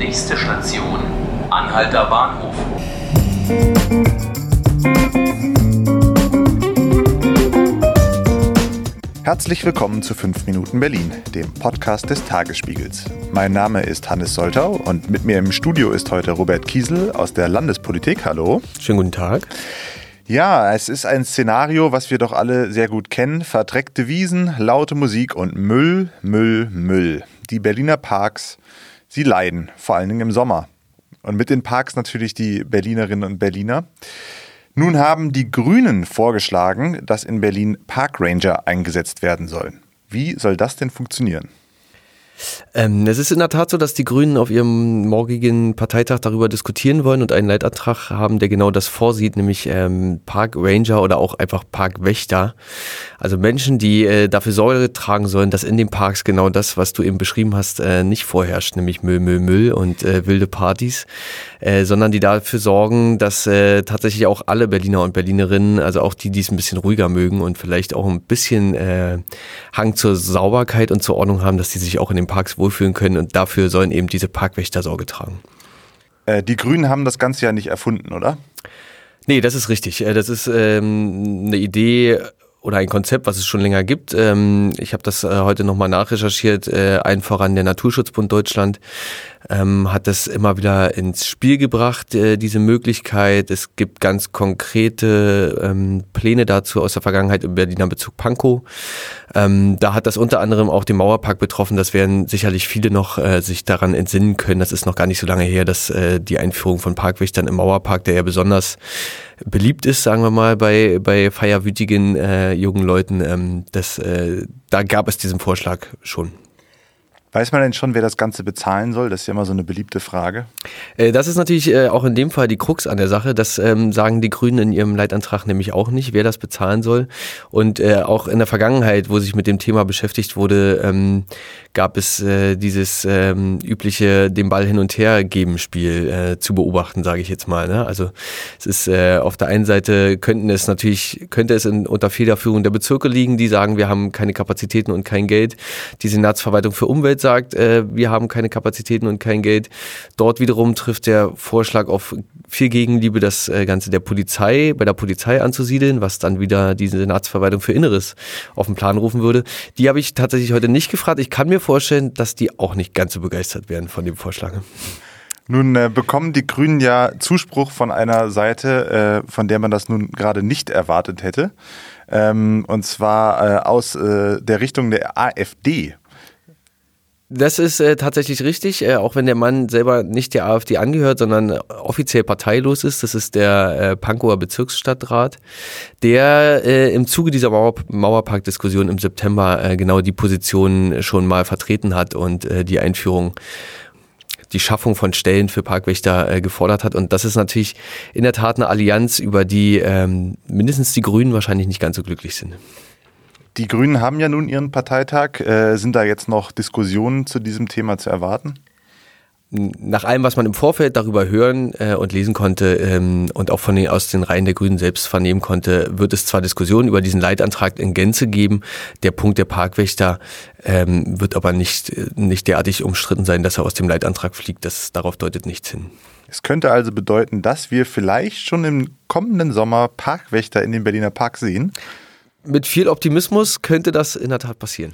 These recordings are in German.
Nächste Station, Anhalter Bahnhof. Herzlich willkommen zu 5 Minuten Berlin, dem Podcast des Tagesspiegels. Mein Name ist Hannes Soltau und mit mir im Studio ist heute Robert Kiesel aus der Landespolitik. Hallo. Schönen guten Tag. Ja, es ist ein Szenario, was wir doch alle sehr gut kennen. Verdreckte Wiesen, laute Musik und Müll, Müll, Müll. Die Berliner Parks, sie leiden, vor allen Dingen im Sommer. Und mit den Parks natürlich die Berlinerinnen und Berliner. Nun haben die Grünen vorgeschlagen, dass in Berlin Parkranger eingesetzt werden sollen. Wie soll das denn funktionieren? Ähm, es ist in der Tat so, dass die Grünen auf ihrem morgigen Parteitag darüber diskutieren wollen und einen Leitantrag haben, der genau das vorsieht, nämlich ähm, Park Ranger oder auch einfach Parkwächter. Also Menschen, die äh, dafür Sorge tragen sollen, dass in den Parks genau das, was du eben beschrieben hast, äh, nicht vorherrscht, nämlich Müll, Müll, Müll und äh, wilde Partys, äh, sondern die dafür sorgen, dass äh, tatsächlich auch alle Berliner und Berlinerinnen, also auch die, die es ein bisschen ruhiger mögen und vielleicht auch ein bisschen äh, Hang zur Sauberkeit und zur Ordnung haben, dass die sich auch in den Parks wohlfühlen können und dafür sollen eben diese Parkwächter Sorge tragen. Äh, die Grünen haben das Ganze ja nicht erfunden, oder? Nee, das ist richtig. Äh, das ist ähm, eine Idee oder ein Konzept, was es schon länger gibt. Ähm, ich habe das äh, heute nochmal nachrecherchiert, äh, allen voran der Naturschutzbund Deutschland ähm, hat das immer wieder ins Spiel gebracht, äh, diese Möglichkeit. Es gibt ganz konkrete ähm, Pläne dazu aus der Vergangenheit im Berliner Bezug Pankow. Ähm, da hat das unter anderem auch den Mauerpark betroffen. Das werden sicherlich viele noch äh, sich daran entsinnen können. Das ist noch gar nicht so lange her, dass äh, die Einführung von Parkwächtern im Mauerpark, der ja besonders beliebt ist, sagen wir mal, bei, bei feierwütigen äh, jungen Leuten, ähm, das, äh, da gab es diesen Vorschlag schon. Weiß man denn schon, wer das Ganze bezahlen soll? Das ist ja immer so eine beliebte Frage. Äh, das ist natürlich äh, auch in dem Fall die Krux an der Sache. Das ähm, sagen die Grünen in ihrem Leitantrag nämlich auch nicht, wer das bezahlen soll. Und äh, auch in der Vergangenheit, wo sich mit dem Thema beschäftigt wurde, ähm, gab es dieses ähm, übliche dem Ball hin und her geben Spiel zu beobachten, sage ich jetzt mal. Ne? Also es ist auf der einen Seite könnten es natürlich könnte es unter Federführung der Bezirke liegen, die sagen, wir haben keine Kapazitäten und kein Geld. Die Senatsverwaltung für Umwelt sagt, äh, wir haben keine Kapazitäten und kein Geld. Dort wiederum trifft der Vorschlag auf viel Gegenliebe, das äh, Ganze der Polizei, bei der Polizei anzusiedeln, was dann wieder die Senatsverwaltung für Inneres auf den Plan rufen würde. Die habe ich tatsächlich heute nicht gefragt. Ich kann mir vorstellen, dass die auch nicht ganz so begeistert werden von dem Vorschlag. Nun äh, bekommen die Grünen ja Zuspruch von einer Seite, äh, von der man das nun gerade nicht erwartet hätte. Ähm, und zwar äh, aus äh, der Richtung der AfD. Das ist äh, tatsächlich richtig, äh, auch wenn der Mann selber nicht der AfD angehört, sondern offiziell parteilos ist. Das ist der äh, Pankower Bezirksstadtrat, der äh, im Zuge dieser Mauer Mauerpark-Diskussion im September äh, genau die Position schon mal vertreten hat und äh, die Einführung die Schaffung von Stellen für Parkwächter äh, gefordert hat. Und das ist natürlich in der Tat eine Allianz, über die ähm, mindestens die Grünen wahrscheinlich nicht ganz so glücklich sind. Die Grünen haben ja nun ihren Parteitag. Äh, sind da jetzt noch Diskussionen zu diesem Thema zu erwarten? Nach allem, was man im Vorfeld darüber hören äh, und lesen konnte ähm, und auch von den, aus den Reihen der Grünen selbst vernehmen konnte, wird es zwar Diskussionen über diesen Leitantrag in Gänze geben. Der Punkt der Parkwächter ähm, wird aber nicht, nicht derartig umstritten sein, dass er aus dem Leitantrag fliegt. Das, darauf deutet nichts hin. Es könnte also bedeuten, dass wir vielleicht schon im kommenden Sommer Parkwächter in den Berliner Park sehen mit viel Optimismus könnte das in der Tat passieren.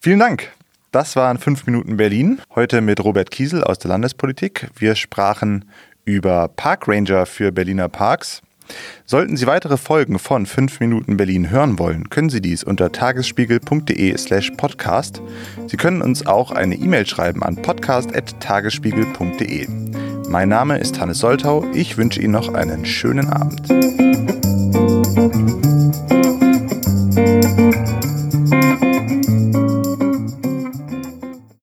Vielen Dank. Das waren 5 Minuten Berlin. Heute mit Robert Kiesel aus der Landespolitik. Wir sprachen über Parkranger für Berliner Parks. Sollten Sie weitere Folgen von 5 Minuten Berlin hören wollen, können Sie dies unter tagesspiegel.de/slash podcast. Sie können uns auch eine E-Mail schreiben an podcast.tagesspiegel.de. Mein Name ist Hannes Soltau. Ich wünsche Ihnen noch einen schönen Abend.